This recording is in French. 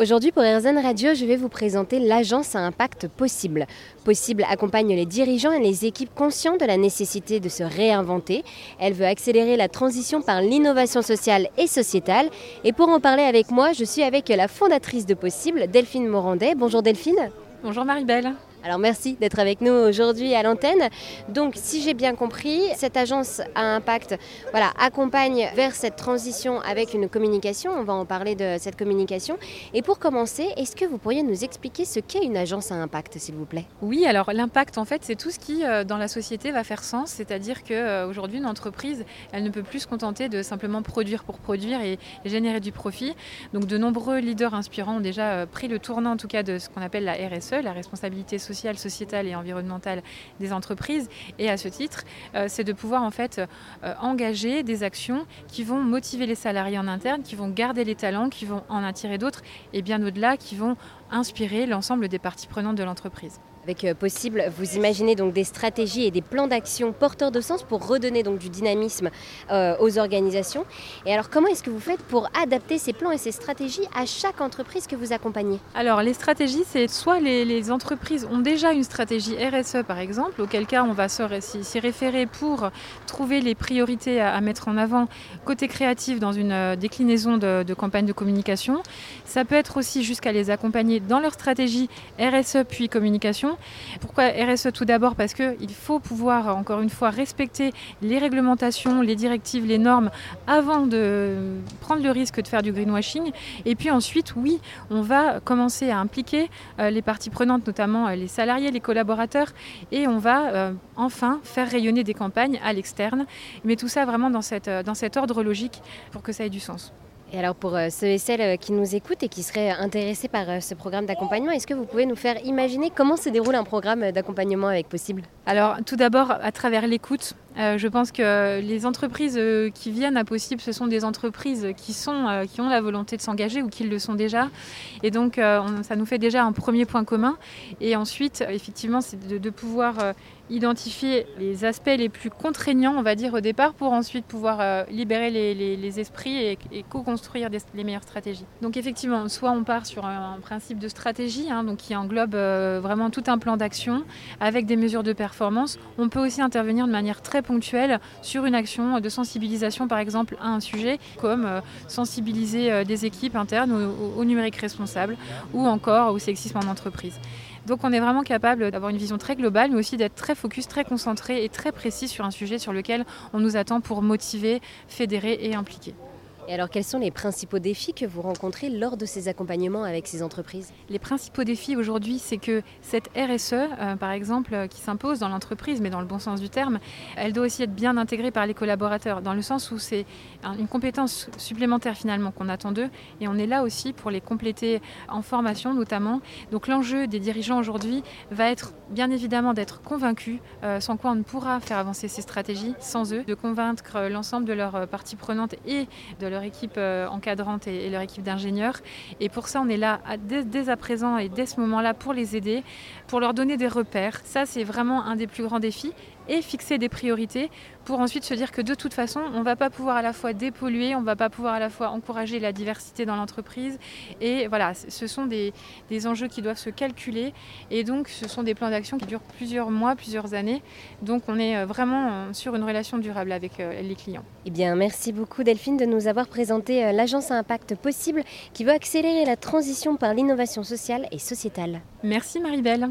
Aujourd'hui pour RZN Radio, je vais vous présenter l'agence à impact possible. Possible accompagne les dirigeants et les équipes conscients de la nécessité de se réinventer. Elle veut accélérer la transition par l'innovation sociale et sociétale. Et pour en parler avec moi, je suis avec la fondatrice de Possible, Delphine Morandet. Bonjour Delphine. Bonjour Marie-Belle. Alors merci d'être avec nous aujourd'hui à l'antenne. Donc si j'ai bien compris, cette agence à impact voilà, accompagne vers cette transition avec une communication. On va en parler de cette communication. Et pour commencer, est-ce que vous pourriez nous expliquer ce qu'est une agence à impact, s'il vous plaît? Oui, alors l'impact, en fait, c'est tout ce qui, euh, dans la société, va faire sens. C'est-à-dire qu'aujourd'hui, une entreprise, elle ne peut plus se contenter de simplement produire pour produire et générer du profit. Donc de nombreux leaders inspirants ont déjà euh, pris le tournant, en tout cas, de ce qu'on appelle la RSE, la responsabilité sociale sociale, sociétale et environnementale des entreprises. Et à ce titre, euh, c'est de pouvoir en fait euh, engager des actions qui vont motiver les salariés en interne, qui vont garder les talents, qui vont en attirer d'autres et bien au-delà, qui vont inspirer l'ensemble des parties prenantes de l'entreprise avec euh, Possible, vous imaginez donc des stratégies et des plans d'action porteurs de sens pour redonner donc du dynamisme euh, aux organisations. Et alors comment est-ce que vous faites pour adapter ces plans et ces stratégies à chaque entreprise que vous accompagnez? Alors les stratégies, c'est soit les, entreprises ont déjà une stratégie RSE par exemple, auquel cas on va s'y référer pour trouver les priorités à, mettre en avant côté créatif dans une euh, déclinaison de, de campagne de communication. Ça peut être aussi jusqu'à les accompagner dans leur stratégie RSE puis communication pourquoi RSE tout d'abord? Parce qu'il faut pouvoir, encore une fois, respecter les réglementations, les directives, les normes avant de prendre le risque de faire du greenwashing. Et puis ensuite, oui, on va commencer à impliquer euh, les parties prenantes, notamment euh, les salariés, les collaborateurs, et on va euh, enfin faire rayonner des campagnes à l'externe. Mais tout ça vraiment dans, dans cet ordre logique pour que ça ait du sens. Et alors pour euh, ceux et celles euh, qui nous écoutent et qui seraient intéressés par euh, ce programme d'accompagnement, est-ce que vous pouvez nous faire imaginer comment se déroule un programme d'accompagnement avec Possible? Alors tout d'abord à travers l'écoute. Je pense que les entreprises qui viennent à Possible, ce sont des entreprises qui, sont, qui ont la volonté de s'engager ou qui le sont déjà. Et donc ça nous fait déjà un premier point commun. Et ensuite, effectivement, c'est de, pouvoir identifier les aspects les plus contraignants, on va dire, au départ, pour ensuite pouvoir libérer les, esprits et, co-construire construire les meilleures stratégies. Donc effectivement, soit on part sur un, principe de stratégie, hein, donc qui englobe euh, vraiment tout un plan d'action avec des mesures de performance. On peut aussi intervenir de manière très sur une action de sensibilisation, par exemple, à un sujet, comme euh, sensibiliser euh, des équipes internes au numérique responsable ou encore au sexisme en entreprise. Donc on est vraiment capable d'avoir une vision très globale, mais aussi d'être très focus, très concentré et très précis sur un sujet sur lequel on nous attend pour motiver, fédérer et impliquer. Et alors, quels sont les principaux défis que vous rencontrez lors de ces accompagnements avec ces entreprises? Les principaux défis aujourd'hui, c'est que cette RSE, euh, par exemple, euh, qui s'impose dans l'entreprise, mais dans le bon sens du terme, elle doit aussi être bien intégrée par les collaborateurs, dans le sens où c'est une compétence supplémentaire finalement qu'on attend d'eux, et on est là aussi pour les compléter en formation notamment. Donc l'enjeu des dirigeants aujourd'hui va être bien évidemment d'être convaincus, euh, sans quoi on ne pourra faire avancer ces stratégies sans eux, de convaincre l'ensemble de leurs parties prenantes et de leur équipe euh, encadrante et, leur équipe d'ingénieurs. Et pour ça, on est là dès, à présent et dès ce moment-là pour les aider, pour leur donner des repères. Ça, c'est vraiment un des plus grands défis et fixer des priorités pour ensuite se dire que de toute façon, on ne va pas pouvoir à la fois dépolluer, on ne va pas pouvoir à la fois encourager la diversité dans l'entreprise. Et voilà, ce sont des, des, enjeux qui doivent se calculer. Et donc, ce sont des plans d'action qui durent plusieurs mois, plusieurs années. Donc, on est euh, vraiment euh, sur une relation durable avec euh, les clients. Eh bien, merci beaucoup Delphine de nous avoir présenté l'agence à impact possible qui veut accélérer la transition par l'innovation sociale et sociétale. Merci Marie-Belle.